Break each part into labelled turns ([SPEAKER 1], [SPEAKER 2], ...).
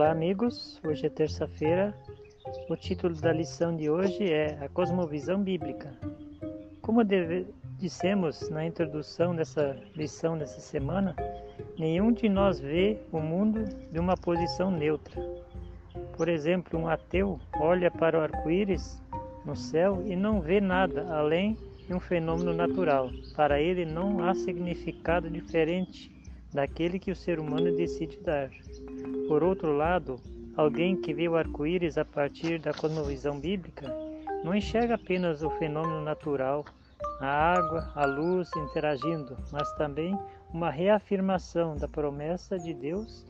[SPEAKER 1] Olá, amigos. Hoje é terça-feira. O título da lição de hoje é A Cosmovisão Bíblica. Como deve... dissemos na introdução dessa lição dessa semana, nenhum de nós vê o mundo de uma posição neutra. Por exemplo, um ateu olha para o arco-íris no céu e não vê nada além de um fenômeno natural. Para ele não há significado diferente daquele que o ser humano decide dar. Por outro lado, alguém que vê o arco-íris a partir da cosmovisão bíblica não enxerga apenas o fenômeno natural, a água, a luz interagindo, mas também uma reafirmação da promessa de Deus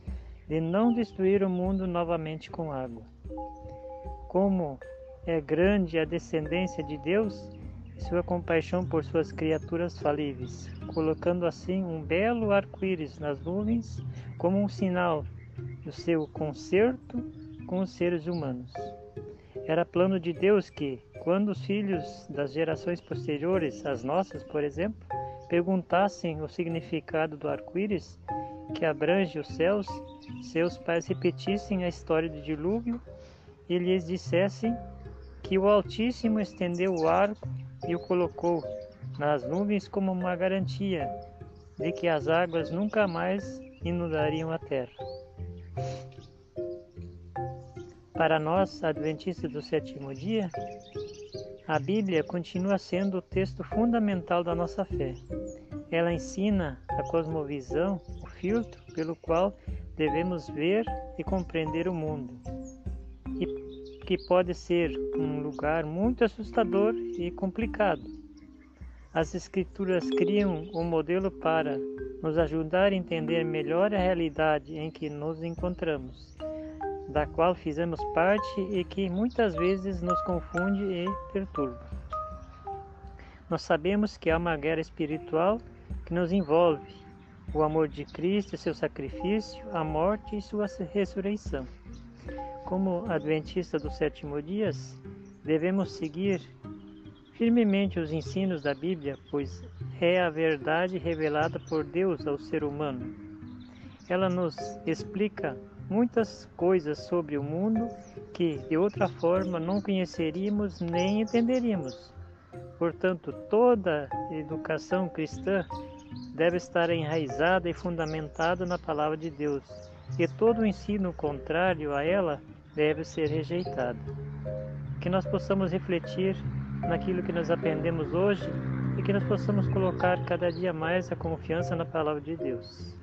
[SPEAKER 1] de não destruir o mundo novamente com água. Como é grande a descendência de Deus sua compaixão por suas criaturas falíveis, colocando assim um belo arco-íris nas nuvens como um sinal do seu concerto com os seres humanos. Era plano de Deus que, quando os filhos das gerações posteriores, as nossas, por exemplo, perguntassem o significado do arco-íris que abrange os céus, seus pais repetissem a história do dilúvio e lhes dissessem que o Altíssimo estendeu o arco e o colocou nas nuvens como uma garantia de que as águas nunca mais inundariam a terra. Para nós, adventistas do sétimo dia, a Bíblia continua sendo o texto fundamental da nossa fé. Ela ensina a cosmovisão, o filtro pelo qual devemos ver e compreender o mundo, que pode ser um lugar muito assustador e complicado. As Escrituras criam um modelo para nos ajudar a entender melhor a realidade em que nos encontramos da qual fizemos parte e que muitas vezes nos confunde e perturba. Nós sabemos que há uma guerra espiritual que nos envolve, o amor de Cristo, seu sacrifício, a morte e sua ressurreição. Como adventista do sétimo dia, devemos seguir firmemente os ensinos da Bíblia, pois é a verdade revelada por Deus ao ser humano. Ela nos explica muitas coisas sobre o mundo que de outra forma não conheceríamos nem entenderíamos. Portanto, toda educação cristã deve estar enraizada e fundamentada na palavra de Deus, e todo ensino contrário a ela deve ser rejeitado. Que nós possamos refletir naquilo que nós aprendemos hoje e que nós possamos colocar cada dia mais a confiança na palavra de Deus.